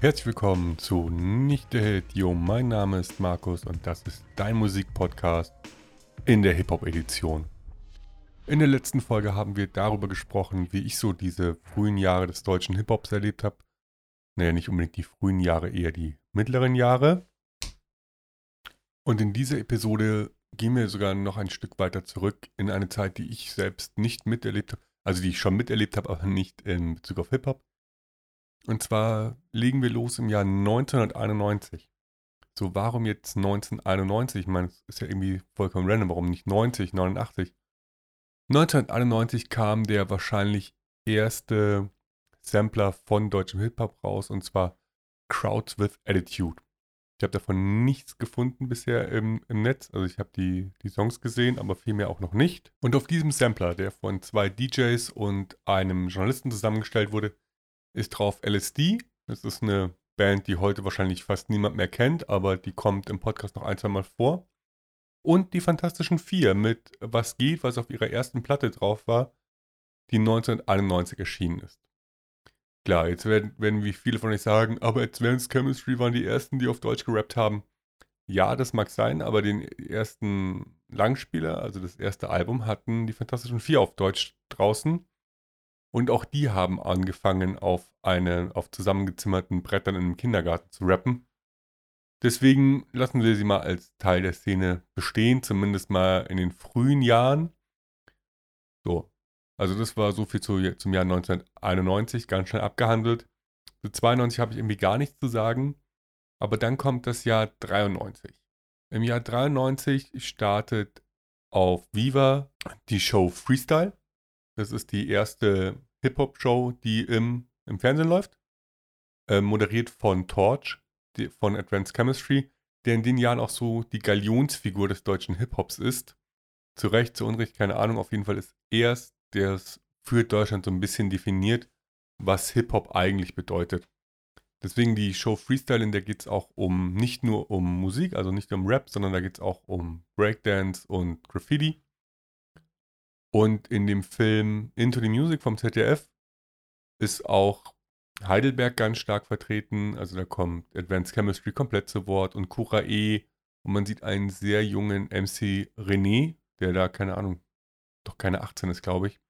Herzlich willkommen zu Nicht der Hit. Yo, mein Name ist Markus und das ist dein Musikpodcast in der Hip-Hop-Edition. In der letzten Folge haben wir darüber gesprochen, wie ich so diese frühen Jahre des deutschen Hip-Hops erlebt habe. Naja, nicht unbedingt die frühen Jahre, eher die mittleren Jahre. Und in dieser Episode gehen wir sogar noch ein Stück weiter zurück in eine Zeit, die ich selbst nicht miterlebt habe. Also die ich schon miterlebt habe, aber nicht in Bezug auf Hip-Hop. Und zwar legen wir los im Jahr 1991. So, warum jetzt 1991? Ich meine, es ist ja irgendwie vollkommen random. Warum nicht 90, 89? 1991 kam der wahrscheinlich erste Sampler von deutschem Hip-Hop raus und zwar Crowds with Attitude. Ich habe davon nichts gefunden bisher im, im Netz. Also ich habe die, die Songs gesehen, aber vielmehr auch noch nicht. Und auf diesem Sampler, der von zwei DJs und einem Journalisten zusammengestellt wurde, ist drauf LSD. Das ist eine Band, die heute wahrscheinlich fast niemand mehr kennt, aber die kommt im Podcast noch ein, zwei Mal vor. Und die Fantastischen Vier mit Was geht, was auf ihrer ersten Platte drauf war, die 1991 erschienen ist. Klar, jetzt werden, werden wie viele von euch sagen, aber Advanced Chemistry waren die ersten, die auf Deutsch gerappt haben. Ja, das mag sein, aber den ersten Langspieler, also das erste Album, hatten die Fantastischen Vier auf Deutsch draußen. Und auch die haben angefangen, auf, eine, auf zusammengezimmerten Brettern im Kindergarten zu rappen. Deswegen lassen wir sie mal als Teil der Szene bestehen, zumindest mal in den frühen Jahren. So, also das war so viel zu, zum Jahr 1991, ganz schnell abgehandelt. Zu 92 habe ich irgendwie gar nichts zu sagen. Aber dann kommt das Jahr 93. Im Jahr 93 startet auf Viva die Show Freestyle. Das ist die erste Hip-Hop-Show, die im, im Fernsehen läuft. Äh, moderiert von Torch, die, von Advanced Chemistry, der in den Jahren auch so die Galionsfigur des deutschen Hip-Hops ist. Zu Recht, zu Unrecht, keine Ahnung. Auf jeden Fall ist er es, der es für Deutschland so ein bisschen definiert, was Hip-Hop eigentlich bedeutet. Deswegen die Show Freestyle, in der geht es auch um nicht nur um Musik, also nicht nur um Rap, sondern da geht es auch um Breakdance und Graffiti. Und in dem Film Into the Music vom ZDF ist auch Heidelberg ganz stark vertreten. Also da kommt Advanced Chemistry komplett zu Wort und Cura E. Und man sieht einen sehr jungen MC René, der da, keine Ahnung, doch keine 18 ist, glaube ich.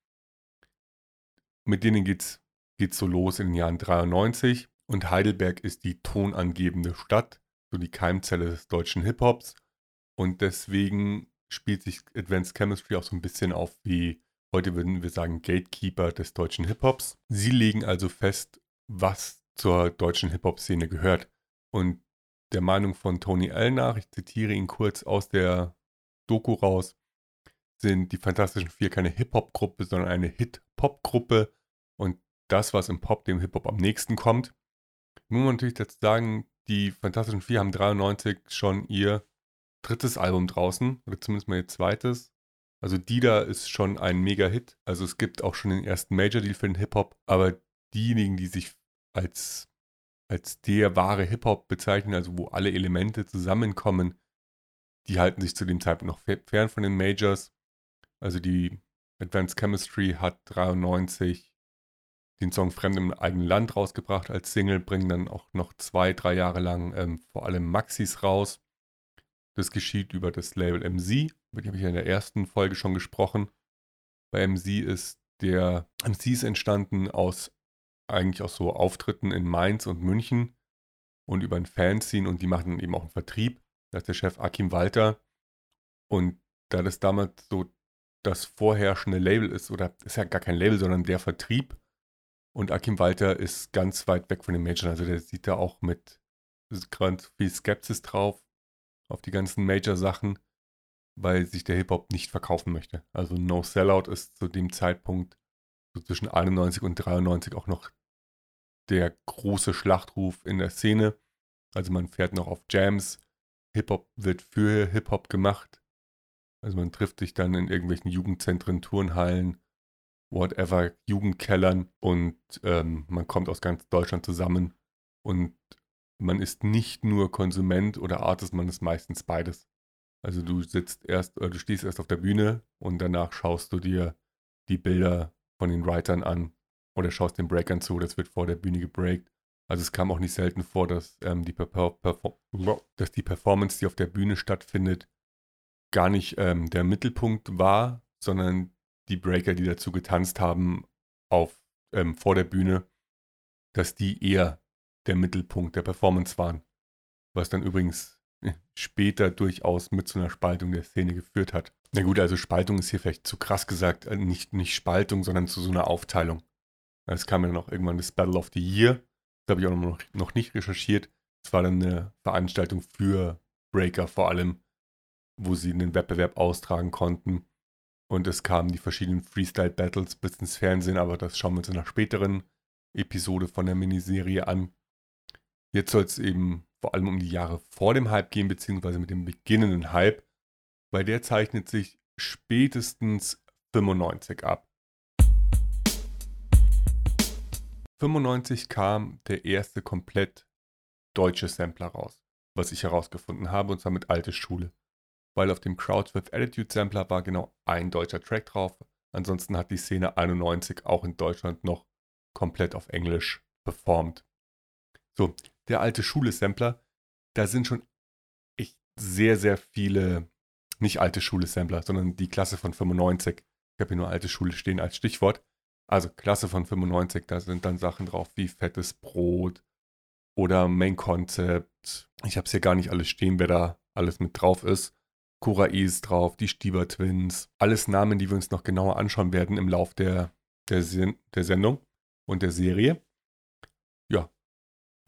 Mit denen geht's, geht's so los in den Jahren 93. Und Heidelberg ist die tonangebende Stadt, so die Keimzelle des deutschen Hip-Hops. Und deswegen spielt sich Advanced Chemistry auch so ein bisschen auf wie, heute würden wir sagen, Gatekeeper des deutschen Hip-Hops. Sie legen also fest, was zur deutschen Hip-Hop-Szene gehört. Und der Meinung von Tony L nach, ich zitiere ihn kurz aus der Doku raus, sind die Fantastischen Vier keine Hip-Hop-Gruppe, sondern eine Hit-Pop-Gruppe und das, was im Pop dem Hip-Hop am nächsten kommt. Muss man natürlich dazu sagen, die Fantastischen Vier haben 93 schon ihr drittes Album draußen, oder zumindest mal ihr zweites. Also Dida ist schon ein Mega-Hit. Also es gibt auch schon den ersten Major-Deal für den Hip-Hop, aber diejenigen, die sich als, als der wahre Hip-Hop bezeichnen, also wo alle Elemente zusammenkommen, die halten sich zu dem Zeitpunkt noch fern von den Majors. Also die Advanced Chemistry hat 93 den Song Fremd im eigenen Land rausgebracht als Single, bringen dann auch noch zwei, drei Jahre lang ähm, vor allem Maxis raus. Das geschieht über das Label MC, über die habe ich ja in der ersten Folge schon gesprochen. Bei MC ist der MC ist entstanden aus eigentlich aus so Auftritten in Mainz und München und über ein Fanzine und die machen eben auch einen Vertrieb. Da ist der Chef Akim Walter. Und da das damals so das vorherrschende Label ist, oder ist ja gar kein Label, sondern der Vertrieb. Und Akim Walter ist ganz weit weg von den Majors. Also der sieht da auch mit ganz viel Skepsis drauf auf die ganzen Major-Sachen, weil sich der Hip-Hop nicht verkaufen möchte. Also No Sellout ist zu dem Zeitpunkt so zwischen 91 und 93 auch noch der große Schlachtruf in der Szene. Also man fährt noch auf Jams, Hip-Hop wird für Hip-Hop gemacht. Also man trifft sich dann in irgendwelchen Jugendzentren, Turnhallen, whatever, Jugendkellern und ähm, man kommt aus ganz Deutschland zusammen und man ist nicht nur Konsument oder Artist, man ist meistens beides. Also du sitzt erst, oder du stehst erst auf der Bühne und danach schaust du dir die Bilder von den Writern an oder schaust den Breakern zu, das wird vor der Bühne gebreakt. Also es kam auch nicht selten vor, dass, ähm, die, Perfor dass die Performance, die auf der Bühne stattfindet, gar nicht ähm, der Mittelpunkt war, sondern die Breaker, die dazu getanzt haben, auf, ähm, vor der Bühne, dass die eher der Mittelpunkt der Performance waren. Was dann übrigens äh, später durchaus mit zu einer Spaltung der Szene geführt hat. Na gut, also Spaltung ist hier vielleicht zu krass gesagt, äh, nicht, nicht Spaltung, sondern zu so einer Aufteilung. Es kam ja noch irgendwann das Battle of the Year. Das habe ich auch noch, noch nicht recherchiert. Es war dann eine Veranstaltung für Breaker vor allem, wo sie einen Wettbewerb austragen konnten. Und es kamen die verschiedenen Freestyle-Battles bis ins Fernsehen, aber das schauen wir uns in einer späteren Episode von der Miniserie an. Jetzt soll es eben vor allem um die Jahre vor dem Hype gehen, beziehungsweise mit dem beginnenden Hype, weil der zeichnet sich spätestens 95 ab. 95 kam der erste komplett deutsche Sampler raus, was ich herausgefunden habe, und zwar mit Alte Schule. Weil auf dem Crowds with Attitude Sampler war genau ein deutscher Track drauf. Ansonsten hat die Szene 91 auch in Deutschland noch komplett auf Englisch performt. So, der alte Schule-Sampler, da sind schon echt sehr, sehr viele, nicht alte Schule-Sampler, sondern die Klasse von 95. Ich habe hier nur alte Schule stehen als Stichwort. Also Klasse von 95, da sind dann Sachen drauf wie fettes Brot oder Main Concept. Ich habe es hier gar nicht alles stehen, wer da alles mit drauf ist. Cora ist drauf, die Stieber Twins. Alles Namen, die wir uns noch genauer anschauen werden im Lauf der, der, der Sendung und der Serie.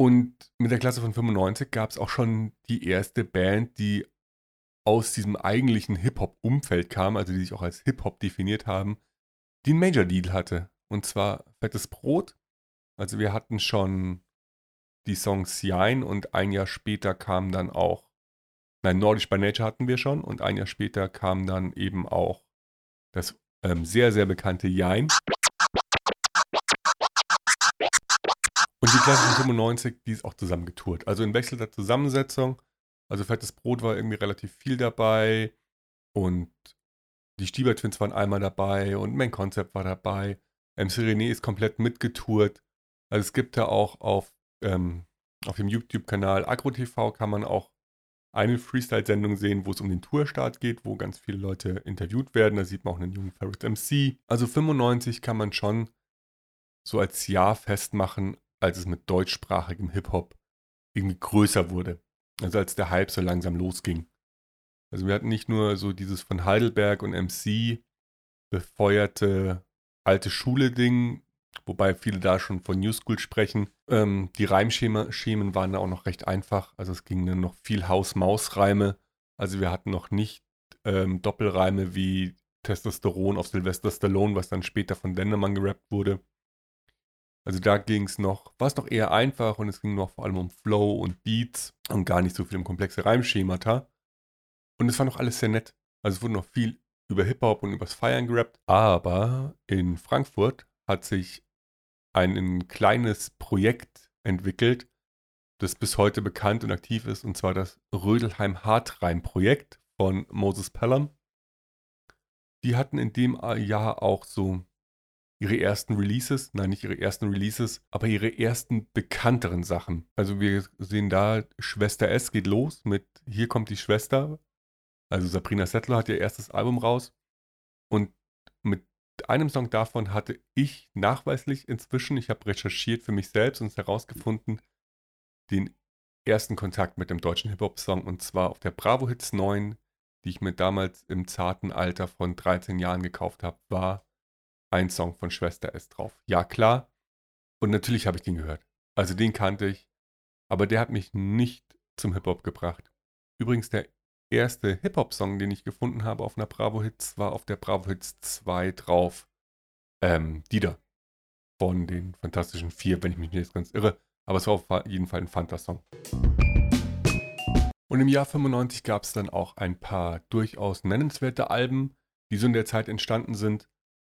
Und mit der Klasse von 95 gab es auch schon die erste Band, die aus diesem eigentlichen Hip-Hop-Umfeld kam, also die sich auch als Hip-Hop definiert haben, die einen Major Deal hatte. Und zwar Fettes Brot. Also wir hatten schon die Songs Jein und ein Jahr später kam dann auch, nein, Nordisch by Nature hatten wir schon und ein Jahr später kam dann eben auch das ähm, sehr, sehr bekannte Jein. Und die Klasse 95, die ist auch zusammen getourt. Also in wechselnder Zusammensetzung. Also Fettes Brot war irgendwie relativ viel dabei und die Stieber Twins waren einmal dabei und Main Concept war dabei. MC René ist komplett mitgetourt. Also es gibt da auch auf, ähm, auf dem YouTube-Kanal AgroTV kann man auch eine Freestyle-Sendung sehen, wo es um den Tourstart geht, wo ganz viele Leute interviewt werden. Da sieht man auch einen jungen Ferret MC. Also 95 kann man schon so als Jahr festmachen, als es mit deutschsprachigem Hip-Hop irgendwie größer wurde. Also als der Hype so langsam losging. Also wir hatten nicht nur so dieses von Heidelberg und MC befeuerte alte Schule-Ding, wobei viele da schon von New School sprechen. Ähm, die Reimschemen waren da auch noch recht einfach. Also es ging dann noch viel Haus-Maus-Reime. Also wir hatten noch nicht ähm, Doppelreime wie Testosteron auf Sylvester Stallone, was dann später von Dendermann gerappt wurde. Also da ging es noch, war es noch eher einfach und es ging noch vor allem um Flow und Beats und gar nicht so viel um komplexe Reimschemata. Und es war noch alles sehr nett. Also es wurde noch viel über Hip-Hop und übers Feiern gerappt. Aber in Frankfurt hat sich ein kleines Projekt entwickelt, das bis heute bekannt und aktiv ist, und zwar das Rödelheim Hartreim-Projekt von Moses Pelham. Die hatten in dem Jahr auch so ihre ersten Releases, nein, nicht ihre ersten Releases, aber ihre ersten bekannteren Sachen. Also wir sehen da, Schwester S geht los mit Hier kommt die Schwester also Sabrina Settler hat ihr erstes Album raus und mit einem Song davon hatte ich nachweislich inzwischen, ich habe recherchiert für mich selbst und herausgefunden, den ersten Kontakt mit dem deutschen Hip-Hop-Song und zwar auf der Bravo Hits 9, die ich mir damals im zarten Alter von 13 Jahren gekauft habe, war ein Song von Schwester S drauf. Ja, klar. Und natürlich habe ich den gehört. Also den kannte ich, aber der hat mich nicht zum Hip-Hop gebracht. Übrigens, der erste Hip-Hop-Song, den ich gefunden habe auf einer Bravo Hits, war auf der Bravo Hits 2 drauf. Ähm, Dieter. Von den Fantastischen Vier, wenn ich mich nicht jetzt ganz irre. Aber es war auf jeden Fall ein Fanta-Song. Und im Jahr 95 gab es dann auch ein paar durchaus nennenswerte Alben, die so in der Zeit entstanden sind.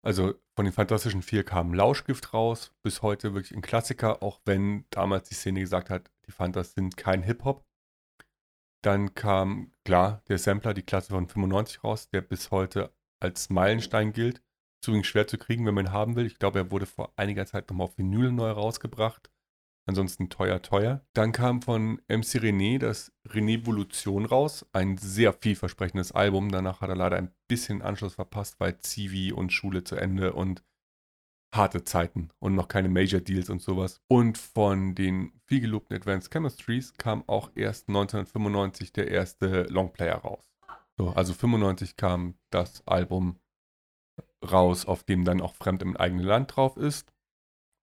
Also von den Fantastischen Vier kam Lauschgift raus, bis heute wirklich ein Klassiker, auch wenn damals die Szene gesagt hat, die Fantas sind kein Hip-Hop. Dann kam, klar, der Sampler, die Klasse von 95 raus, der bis heute als Meilenstein gilt. Übrigens schwer zu kriegen, wenn man ihn haben will. Ich glaube, er wurde vor einiger Zeit nochmal auf Vinyl neu rausgebracht. Ansonsten teuer, teuer. Dann kam von MC René das René-Volution raus. Ein sehr vielversprechendes Album. Danach hat er leider ein bisschen Anschluss verpasst, weil Zivi und Schule zu Ende und harte Zeiten und noch keine Major Deals und sowas. Und von den vielgelobten Advanced Chemistries kam auch erst 1995 der erste Longplayer raus. So, also 95 kam das Album raus, auf dem dann auch Fremd im eigenen Land drauf ist.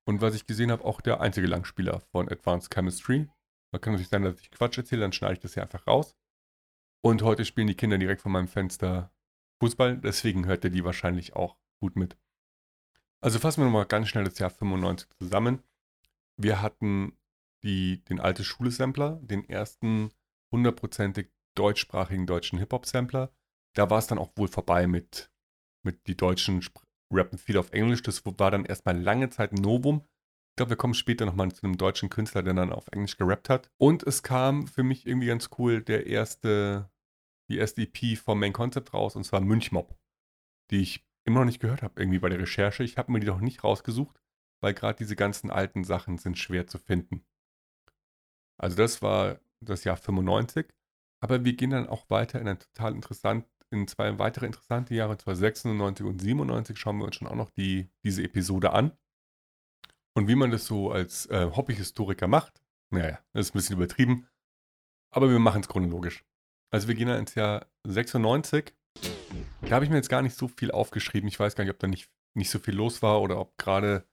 Und was ich gesehen habe, auch der einzige Langspieler von Advanced Chemistry. Man kann natürlich sein, dass ich Quatsch erzähle, dann schneide ich das hier einfach raus. Und heute spielen die Kinder direkt vor meinem Fenster Fußball, deswegen hört ihr die wahrscheinlich auch gut mit. Also fassen wir nochmal ganz schnell das Jahr 95 zusammen. Wir hatten die, den alte Schule-Sampler, den ersten hundertprozentig deutschsprachigen deutschen Hip-Hop-Sampler. Da war es dann auch wohl vorbei mit, mit die deutschen rappen viel auf Englisch. Das war dann erstmal lange Zeit ein Novum. Ich glaube, wir kommen später nochmal zu einem deutschen Künstler, der dann auf Englisch gerappt hat. Und es kam für mich irgendwie ganz cool der erste, die erste EP vom Main Concept raus, und zwar Münchmob, die ich immer noch nicht gehört habe, irgendwie bei der Recherche. Ich habe mir die noch nicht rausgesucht, weil gerade diese ganzen alten Sachen sind schwer zu finden. Also das war das Jahr 95. Aber wir gehen dann auch weiter in ein total interessant, in zwei weitere interessante Jahre, zwar 96 und 97, schauen wir uns schon auch noch die, diese Episode an. Und wie man das so als äh, Hobbyhistoriker macht, naja, das ist ein bisschen übertrieben, aber wir machen es chronologisch. Also wir gehen dann ins Jahr 96. Da habe ich mir jetzt gar nicht so viel aufgeschrieben. Ich weiß gar nicht, ob da nicht, nicht so viel los war oder ob gerade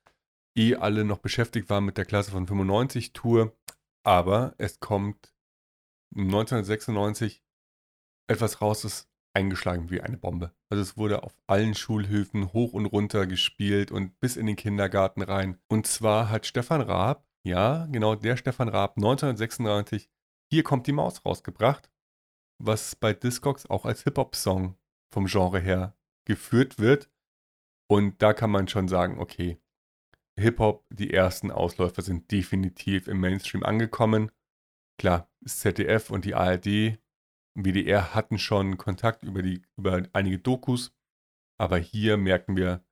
eh alle noch beschäftigt waren mit der Klasse von 95 Tour. Aber es kommt 1996 etwas raus, das eingeschlagen wie eine Bombe. Also es wurde auf allen Schulhöfen hoch und runter gespielt und bis in den Kindergarten rein. Und zwar hat Stefan Raab, ja, genau der Stefan Raab, 1996 Hier kommt die Maus rausgebracht, was bei Discogs auch als Hip-Hop-Song vom Genre her geführt wird. Und da kann man schon sagen, okay, Hip-Hop, die ersten Ausläufer sind definitiv im Mainstream angekommen. Klar, das ZDF und die ARD WDR hatten schon Kontakt über, die, über einige Dokus, aber hier merken wir,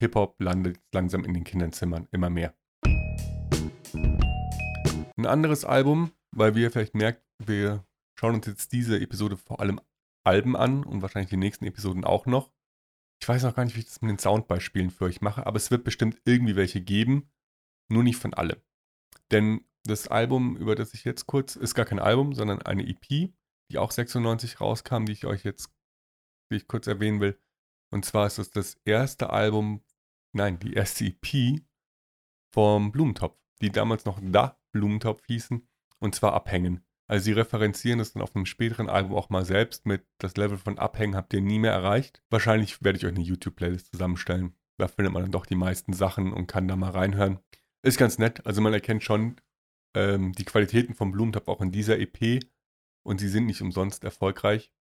Hip-Hop landet langsam in den Kinderzimmern immer mehr. Ein anderes Album, weil wir vielleicht merkt, wir schauen uns jetzt diese Episode vor allem Alben an und wahrscheinlich die nächsten Episoden auch noch. Ich weiß auch gar nicht, wie ich das mit den Soundbeispielen für euch mache, aber es wird bestimmt irgendwie welche geben, nur nicht von allem. Denn das Album, über das ich jetzt kurz, ist gar kein Album, sondern eine EP, die auch 96 rauskam, die ich euch jetzt, die ich kurz erwähnen will. Und zwar ist es das erste Album, nein, die erste EP vom Blumentopf, die damals noch Da Blumentopf hießen, und zwar Abhängen. Also sie referenzieren es dann auf einem späteren Album auch mal selbst mit das Level von Abhängen habt ihr nie mehr erreicht. Wahrscheinlich werde ich euch eine YouTube-Playlist zusammenstellen. Da findet man dann doch die meisten Sachen und kann da mal reinhören. Ist ganz nett. Also man erkennt schon ähm, die Qualitäten vom Blumentopf auch in dieser EP und sie sind nicht umsonst erfolgreich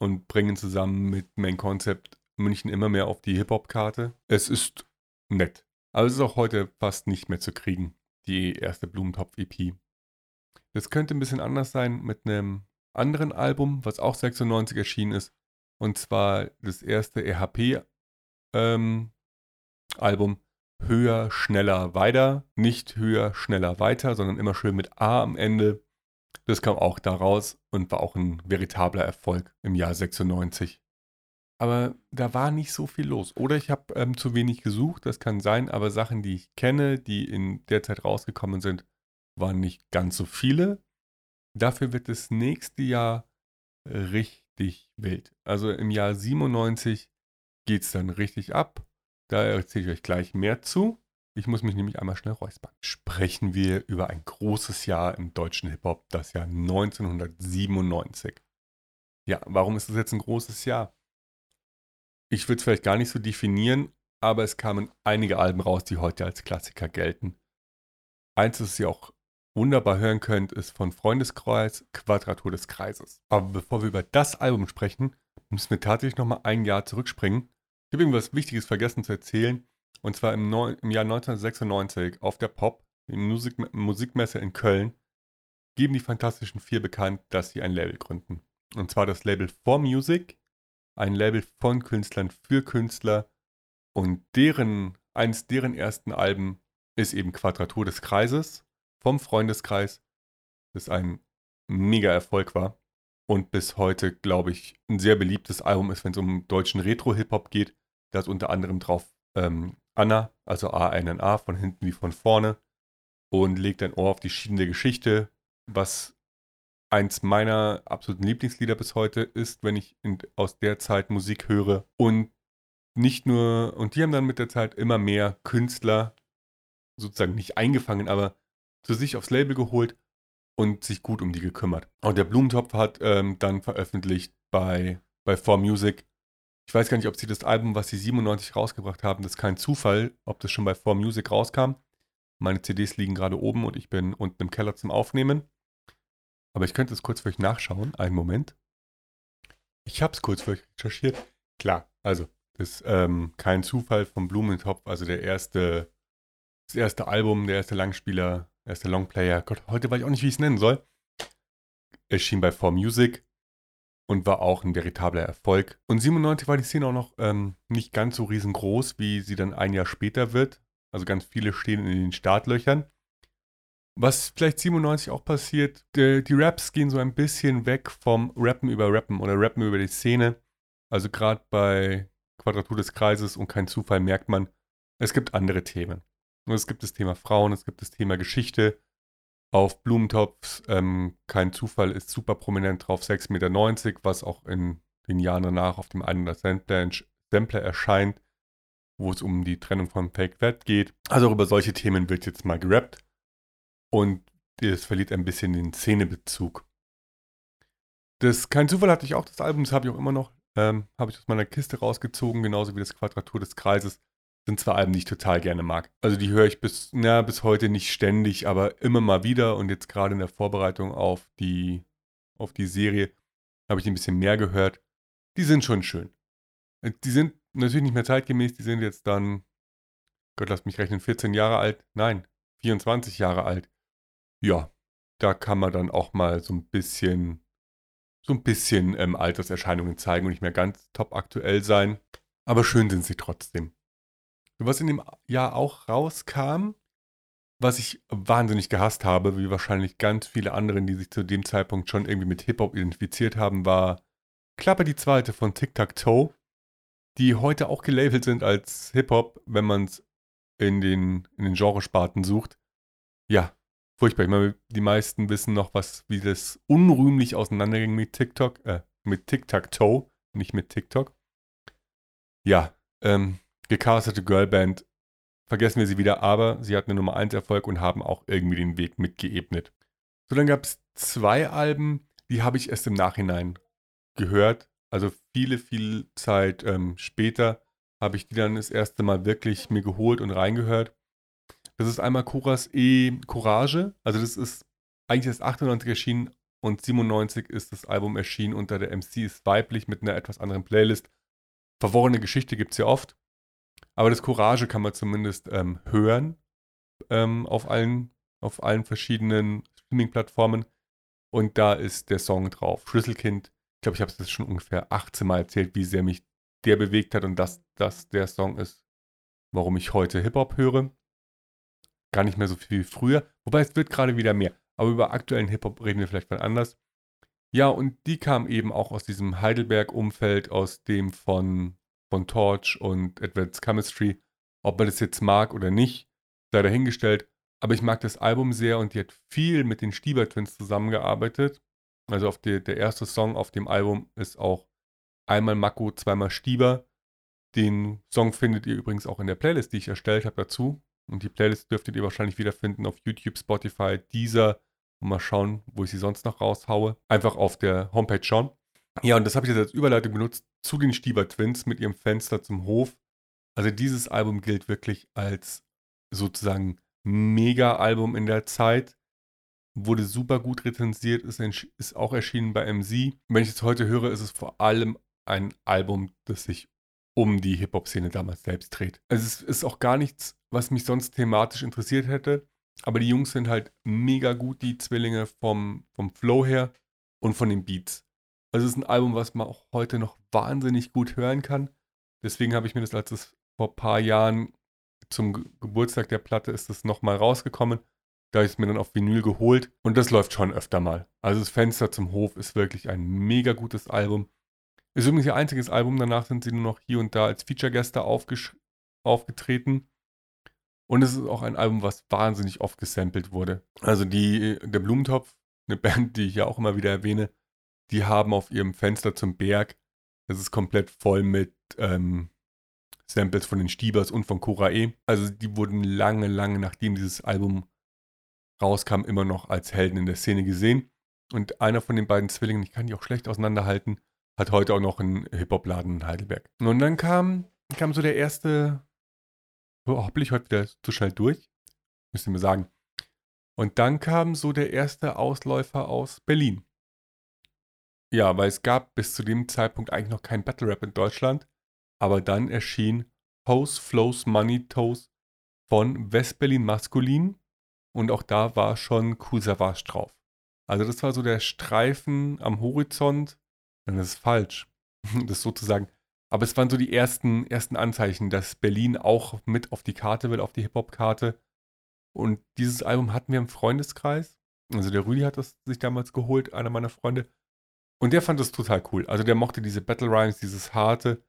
und bringen zusammen mit Main Concept München immer mehr auf die Hip-Hop-Karte. Es ist nett. Aber es ist auch heute fast nicht mehr zu kriegen, die erste Blumentopf-EP. Das könnte ein bisschen anders sein mit einem anderen Album, was auch 96 erschienen ist. Und zwar das erste EHP-Album. Ähm, höher, schneller, weiter. Nicht höher, schneller, weiter, sondern immer schön mit A am Ende. Das kam auch daraus und war auch ein veritabler Erfolg im Jahr 96. Aber da war nicht so viel los. Oder ich habe ähm, zu wenig gesucht, das kann sein, aber Sachen, die ich kenne, die in der Zeit rausgekommen sind, waren nicht ganz so viele. Dafür wird das nächste Jahr richtig wild. Also im Jahr 97 geht es dann richtig ab. Da erzähle ich euch gleich mehr zu. Ich muss mich nämlich einmal schnell räuspern. Sprechen wir über ein großes Jahr im deutschen Hip-Hop, das Jahr 1997. Ja, warum ist das jetzt ein großes Jahr? Ich würde es vielleicht gar nicht so definieren, aber es kamen einige Alben raus, die heute als Klassiker gelten. Eins, das ihr auch wunderbar hören könnt, ist von Freundeskreis Quadratur des Kreises. Aber bevor wir über das Album sprechen, müssen wir tatsächlich nochmal ein Jahr zurückspringen. Ich habe irgendwas Wichtiges vergessen zu erzählen. Und zwar im, Neu im Jahr 1996 auf der Pop, Musik Musikmesse in Köln, geben die Fantastischen Vier bekannt, dass sie ein Label gründen. Und zwar das Label For Music, ein Label von Künstlern für Künstler. Und deren, eins deren ersten Alben ist eben Quadratur des Kreises. vom Freundeskreis, das ein mega Erfolg war und bis heute, glaube ich, ein sehr beliebtes Album ist, wenn es um deutschen Retro-Hip-Hop geht. Da ist unter anderem drauf ähm, Anna, also A-N-N-A, von hinten wie von vorne und legt ein Ohr auf die schiedende Geschichte, was eins meiner absoluten Lieblingslieder bis heute ist, wenn ich in, aus der Zeit Musik höre. Und nicht nur, und die haben dann mit der Zeit immer mehr Künstler sozusagen nicht eingefangen, aber zu sich aufs Label geholt und sich gut um die gekümmert. Und der Blumentopf hat ähm, dann veröffentlicht bei, bei 4Music. Ich weiß gar nicht, ob sie das Album, was sie 97 rausgebracht haben, das ist kein Zufall, ob das schon bei 4Music rauskam. Meine CDs liegen gerade oben und ich bin unten im Keller zum Aufnehmen. Aber ich könnte es kurz für euch nachschauen. Einen Moment. Ich habe es kurz für euch recherchiert. Klar, also das ist ähm, kein Zufall vom Blumentopf, also der erste, das erste Album, der erste Langspieler, erste Longplayer. Gott, heute weiß ich auch nicht, wie ich es nennen soll. Erschien bei 4Music und war auch ein veritabler Erfolg. Und 97 war die Szene auch noch ähm, nicht ganz so riesengroß, wie sie dann ein Jahr später wird. Also ganz viele stehen in den Startlöchern. Was vielleicht 97 auch passiert, die, die, Raps gehen so ein bisschen weg vom Rappen über Rappen oder Rappen über die Szene. Also gerade bei Quadratur des Kreises und kein Zufall merkt man, es gibt andere Themen. Es gibt das Thema Frauen, es gibt das Thema Geschichte. Auf Blumentops, ähm, kein Zufall, ist super prominent drauf, 6,90 Meter, was auch in den Jahren danach auf dem einen Sampler, Sampler erscheint, wo es um die Trennung von Fake Fat geht. Also über solche Themen wird jetzt mal gerappt. Und es verliert ein bisschen den Szenebezug. Das Kein Zufall hatte ich auch, das Album, das habe ich auch immer noch, ähm, habe ich aus meiner Kiste rausgezogen, genauso wie das Quadratur des Kreises. Sind zwei Alben, die ich total gerne mag. Also die höre ich bis, na, bis heute nicht ständig, aber immer mal wieder und jetzt gerade in der Vorbereitung auf die, auf die Serie habe ich ein bisschen mehr gehört. Die sind schon schön. Äh, die sind natürlich nicht mehr zeitgemäß, die sind jetzt dann, Gott lass mich rechnen, 14 Jahre alt. Nein, 24 Jahre alt ja, da kann man dann auch mal so ein bisschen, so ein bisschen ähm, Alterserscheinungen zeigen und nicht mehr ganz top aktuell sein. Aber schön sind sie trotzdem. Was in dem Jahr auch rauskam, was ich wahnsinnig gehasst habe, wie wahrscheinlich ganz viele anderen, die sich zu dem Zeitpunkt schon irgendwie mit Hip-Hop identifiziert haben, war Klappe die zweite von Tic Tac Toe, die heute auch gelabelt sind als Hip-Hop, wenn man es in den, in den Genresparten sucht. Ja, furchtbar. Ich meine, die meisten wissen noch, was, wie das unrühmlich auseinanderging mit TikTok, äh, mit Tic-Tac-Toe, nicht mit TikTok. Ja, ähm, gecastete Girlband, vergessen wir sie wieder, aber sie hatten eine Nummer 1 Erfolg und haben auch irgendwie den Weg mitgeebnet. So, dann gab es zwei Alben, die habe ich erst im Nachhinein gehört. Also viele, viel Zeit ähm, später habe ich die dann das erste Mal wirklich mir geholt und reingehört. Das ist einmal Kuras E Courage. Also das ist eigentlich erst 98 erschienen und 97 ist das Album erschienen unter der MC ist weiblich mit einer etwas anderen Playlist. Verworrene Geschichte gibt es ja oft. Aber das Courage kann man zumindest ähm, hören ähm, auf, allen, auf allen verschiedenen Streaming-Plattformen. Und da ist der Song drauf. Schlüsselkind. Ich glaube, ich habe es jetzt schon ungefähr 18 Mal erzählt, wie sehr mich der bewegt hat und dass das der Song ist, warum ich heute Hip-Hop höre gar nicht mehr so viel wie früher. Wobei es wird gerade wieder mehr. Aber über aktuellen Hip-Hop reden wir vielleicht mal anders. Ja, und die kam eben auch aus diesem Heidelberg-Umfeld, aus dem von, von Torch und Advanced Chemistry. Ob man das jetzt mag oder nicht, sei dahingestellt. Aber ich mag das Album sehr und die hat viel mit den Stieber Twins zusammengearbeitet. Also auf die, der erste Song auf dem Album ist auch einmal Mako, zweimal Stieber. Den Song findet ihr übrigens auch in der Playlist, die ich erstellt habe dazu. Und die Playlist dürftet ihr wahrscheinlich wiederfinden auf YouTube, Spotify, Deezer. Und mal schauen, wo ich sie sonst noch raushaue. Einfach auf der Homepage schauen. Ja, und das habe ich jetzt als Überleitung benutzt zu den Stieber Twins mit ihrem Fenster zum Hof. Also dieses Album gilt wirklich als sozusagen Mega-Album in der Zeit. Wurde super gut rezensiert, ist, ist auch erschienen bei MC. Wenn ich es heute höre, ist es vor allem ein Album, das sich um die Hip-Hop-Szene damals selbst dreht. Also es ist auch gar nichts, was mich sonst thematisch interessiert hätte. Aber die Jungs sind halt mega gut, die Zwillinge vom, vom Flow her und von den Beats. Also es ist ein Album, was man auch heute noch wahnsinnig gut hören kann. Deswegen habe ich mir das, als es vor ein paar Jahren zum Geburtstag der Platte ist, das nochmal rausgekommen, Da habe ich es mir dann auf Vinyl geholt und das läuft schon öfter mal. Also das Fenster zum Hof ist wirklich ein mega gutes Album. Ist übrigens ihr einziges Album, danach sind sie nur noch hier und da als Feature-Gäste aufgetreten. Und es ist auch ein Album, was wahnsinnig oft gesampelt wurde. Also die, der Blumentopf, eine Band, die ich ja auch immer wieder erwähne, die haben auf ihrem Fenster zum Berg, das ist komplett voll mit ähm, Samples von den Stiebers und von Cora E. Also die wurden lange, lange nachdem dieses Album rauskam, immer noch als Helden in der Szene gesehen. Und einer von den beiden Zwillingen, ich kann die auch schlecht auseinanderhalten, hat heute auch noch einen Hip-Hop-Laden in Heidelberg. Und dann kam, kam so der erste, oh, hoppel ich heute wieder zu schnell durch, müsst ihr mir sagen. Und dann kam so der erste Ausläufer aus Berlin. Ja, weil es gab bis zu dem Zeitpunkt eigentlich noch kein Battle Rap in Deutschland. Aber dann erschien Pose Flows Money Toes von Westberlin Maskulin. Und auch da war schon Kusavage drauf. Also das war so der Streifen am Horizont. Das ist falsch. Das ist sozusagen. Aber es waren so die ersten, ersten Anzeichen, dass Berlin auch mit auf die Karte will, auf die Hip-Hop-Karte. Und dieses Album hatten wir im Freundeskreis. Also der Rüdi hat das sich damals geholt, einer meiner Freunde. Und der fand das total cool. Also der mochte diese Battle Rhymes, dieses harte.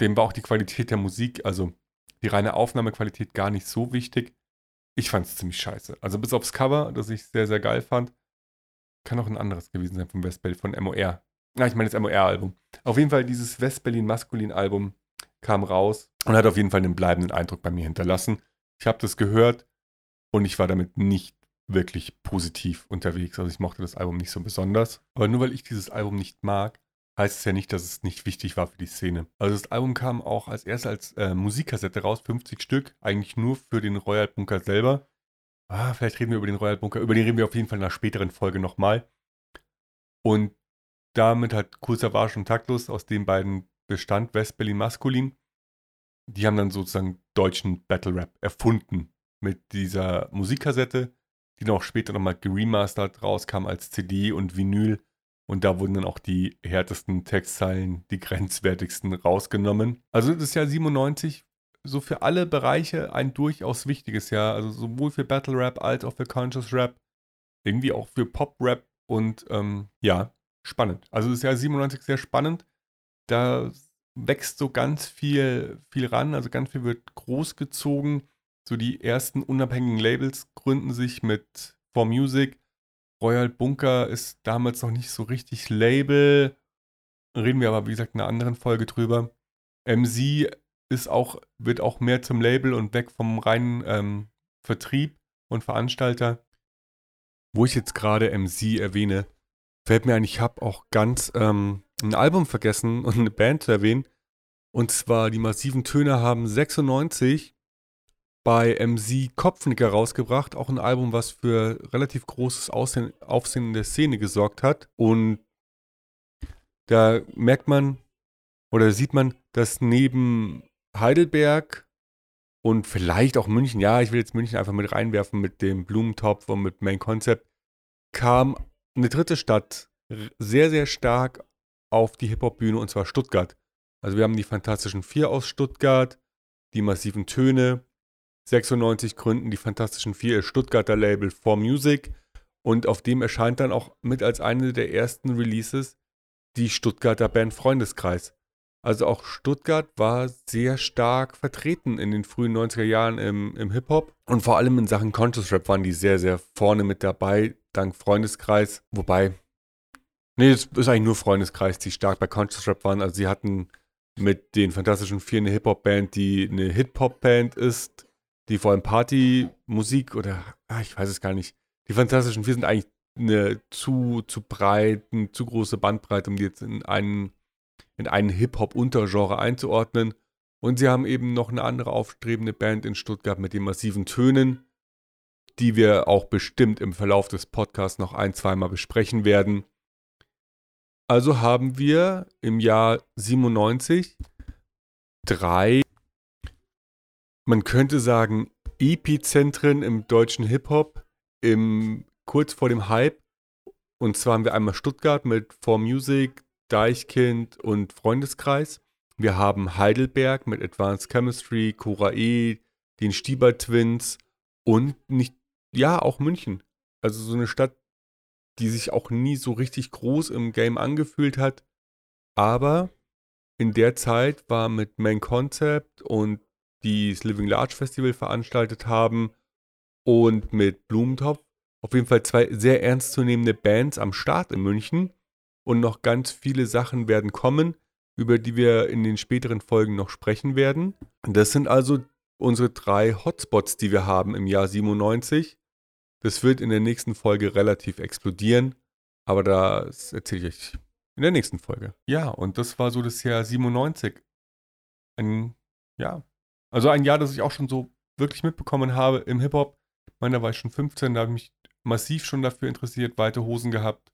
Dem war auch die Qualität der Musik, also die reine Aufnahmequalität gar nicht so wichtig. Ich fand es ziemlich scheiße. Also bis aufs Cover, das ich sehr, sehr geil fand. Kann auch ein anderes gewesen sein von Westberlin, von MOR. Ja, ich meine das MOR-Album. Auf jeden Fall dieses Westberlin Maskulin-Album kam raus und hat auf jeden Fall einen bleibenden Eindruck bei mir hinterlassen. Ich habe das gehört und ich war damit nicht wirklich positiv unterwegs. Also ich mochte das Album nicht so besonders. Aber nur weil ich dieses Album nicht mag, heißt es ja nicht, dass es nicht wichtig war für die Szene. Also das Album kam auch als erst als äh, Musikkassette raus, 50 Stück, eigentlich nur für den Royal Bunker selber. Ah, vielleicht reden wir über den Royal Bunker, über den reden wir auf jeden Fall in einer späteren Folge nochmal. Und damit hat Cool Savage und Taktlos aus den beiden bestand, West-Berlin Maskulin, die haben dann sozusagen deutschen Battle Rap erfunden mit dieser Musikkassette die auch später nochmal geremastert rauskam als CD und Vinyl. Und da wurden dann auch die härtesten Textzeilen, die grenzwertigsten rausgenommen. Also das Jahr 97 so für alle Bereiche ein durchaus wichtiges Jahr. Also sowohl für Battle Rap als auch für Conscious Rap. Irgendwie auch für Pop Rap und ähm, ja, spannend. Also das Jahr 97 sehr spannend. Da wächst so ganz viel, viel ran, also ganz viel wird großgezogen so die ersten unabhängigen Labels gründen sich mit For Music. Royal Bunker ist damals noch nicht so richtig Label. Reden wir aber, wie gesagt, in einer anderen Folge drüber. MC ist auch, wird auch mehr zum Label und weg vom reinen ähm, Vertrieb und Veranstalter. Wo ich jetzt gerade MC erwähne, fällt mir ein, ich habe auch ganz ähm, ein Album vergessen und eine Band zu erwähnen. Und zwar die massiven Töne haben 96 bei MC Kopfnicker rausgebracht. Auch ein Album, was für relativ großes Aussehen, Aufsehen in der Szene gesorgt hat. Und da merkt man oder sieht man, dass neben Heidelberg und vielleicht auch München, ja, ich will jetzt München einfach mit reinwerfen mit dem Blumentopf und mit Main Concept, kam eine dritte Stadt sehr, sehr stark auf die Hip-Hop-Bühne und zwar Stuttgart. Also wir haben die Fantastischen Vier aus Stuttgart, die massiven Töne, 96 gründen die Fantastischen Vier Stuttgarter Label For Music und auf dem erscheint dann auch mit als eine der ersten Releases die Stuttgarter Band Freundeskreis. Also auch Stuttgart war sehr stark vertreten in den frühen 90er Jahren im, im Hip-Hop und vor allem in Sachen Conscious Rap waren die sehr, sehr vorne mit dabei, dank Freundeskreis. Wobei, nee, es ist eigentlich nur Freundeskreis, die stark bei Conscious Rap waren. Also sie hatten mit den Fantastischen Vier eine Hip-Hop-Band, die eine Hip-Hop-Band ist die vor allem Partymusik oder ach, ich weiß es gar nicht. Die Fantastischen Vier sind eigentlich eine zu, zu breit, zu große Bandbreite, um die jetzt in einen, in einen Hip-Hop-Untergenre einzuordnen. Und sie haben eben noch eine andere aufstrebende Band in Stuttgart mit den massiven Tönen, die wir auch bestimmt im Verlauf des Podcasts noch ein, zweimal besprechen werden. Also haben wir im Jahr 97 drei man könnte sagen, Epizentren im deutschen Hip-Hop kurz vor dem Hype. Und zwar haben wir einmal Stuttgart mit For Music, Deichkind und Freundeskreis. Wir haben Heidelberg mit Advanced Chemistry, Cora E, den Stieber Twins und nicht ja, auch München. Also so eine Stadt, die sich auch nie so richtig groß im Game angefühlt hat. Aber in der Zeit war mit Main Concept und die das Living Large Festival veranstaltet haben und mit Blumentopf auf jeden Fall zwei sehr ernstzunehmende Bands am Start in München und noch ganz viele Sachen werden kommen, über die wir in den späteren Folgen noch sprechen werden. Das sind also unsere drei Hotspots, die wir haben im Jahr 97. Das wird in der nächsten Folge relativ explodieren, aber das erzähle ich euch in der nächsten Folge. Ja, und das war so das Jahr 97. Ein, ja, also ein Jahr, das ich auch schon so wirklich mitbekommen habe im Hip-Hop. Ich meine, da war ich schon 15, da habe ich mich massiv schon dafür interessiert, weite Hosen gehabt,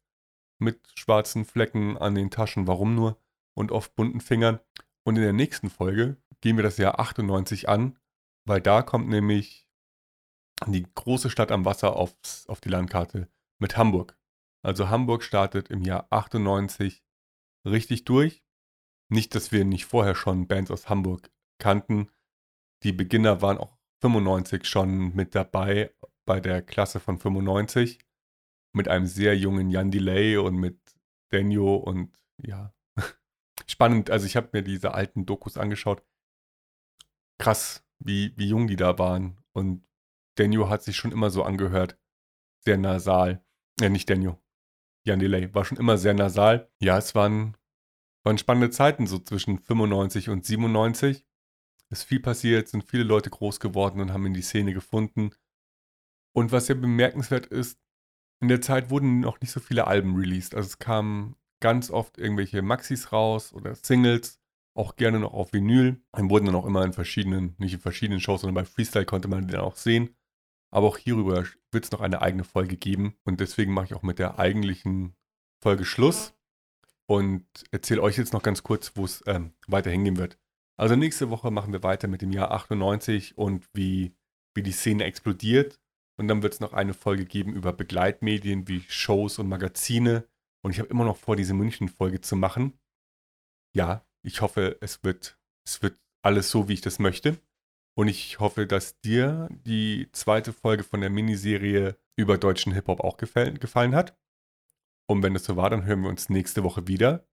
mit schwarzen Flecken an den Taschen, warum nur, und oft bunten Fingern. Und in der nächsten Folge gehen wir das Jahr 98 an, weil da kommt nämlich die große Stadt am Wasser aufs, auf die Landkarte mit Hamburg. Also Hamburg startet im Jahr 98 richtig durch. Nicht, dass wir nicht vorher schon Bands aus Hamburg kannten. Die Beginner waren auch 95 schon mit dabei bei der Klasse von 95 mit einem sehr jungen Jan Delay und mit Daniel und ja, spannend. Also ich habe mir diese alten Dokus angeschaut. Krass, wie, wie jung die da waren. Und Daniel hat sich schon immer so angehört. Sehr nasal. Ja, nicht Daniel. Jan Delay war schon immer sehr nasal. Ja, es waren, waren spannende Zeiten, so zwischen 95 und 97. Ist viel passiert, sind viele Leute groß geworden und haben in die Szene gefunden. Und was ja bemerkenswert ist, in der Zeit wurden noch nicht so viele Alben released. Also es kamen ganz oft irgendwelche Maxis raus oder Singles, auch gerne noch auf Vinyl. Dann wurden dann auch immer in verschiedenen, nicht in verschiedenen Shows, sondern bei Freestyle konnte man den auch sehen. Aber auch hierüber wird es noch eine eigene Folge geben. Und deswegen mache ich auch mit der eigentlichen Folge Schluss und erzähle euch jetzt noch ganz kurz, wo es ähm, weiter hingehen wird. Also nächste Woche machen wir weiter mit dem Jahr 98 und wie, wie die Szene explodiert und dann wird es noch eine Folge geben über Begleitmedien wie Shows und Magazine. Und ich habe immer noch vor, diese München-Folge zu machen. Ja, ich hoffe, es wird, es wird alles so, wie ich das möchte. Und ich hoffe, dass dir die zweite Folge von der Miniserie über deutschen Hip-Hop auch gefallen, gefallen hat. Und wenn das so war, dann hören wir uns nächste Woche wieder.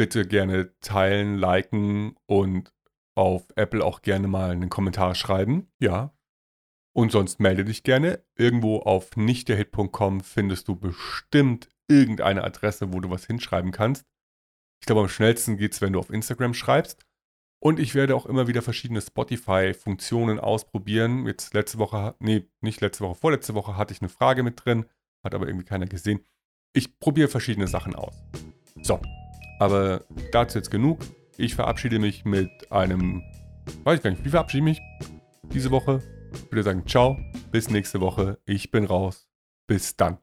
Bitte gerne teilen, liken und auf Apple auch gerne mal einen Kommentar schreiben. Ja, und sonst melde dich gerne. Irgendwo auf nichtderhit.com findest du bestimmt irgendeine Adresse, wo du was hinschreiben kannst. Ich glaube, am schnellsten geht es, wenn du auf Instagram schreibst. Und ich werde auch immer wieder verschiedene Spotify-Funktionen ausprobieren. Jetzt letzte Woche, nee, nicht letzte Woche, vorletzte Woche hatte ich eine Frage mit drin, hat aber irgendwie keiner gesehen. Ich probiere verschiedene Sachen aus. So, aber dazu jetzt genug. Ich verabschiede mich mit einem, weiß ich gar nicht, wie verabschiede ich mich diese Woche? Ich würde sagen, ciao, bis nächste Woche. Ich bin raus. Bis dann.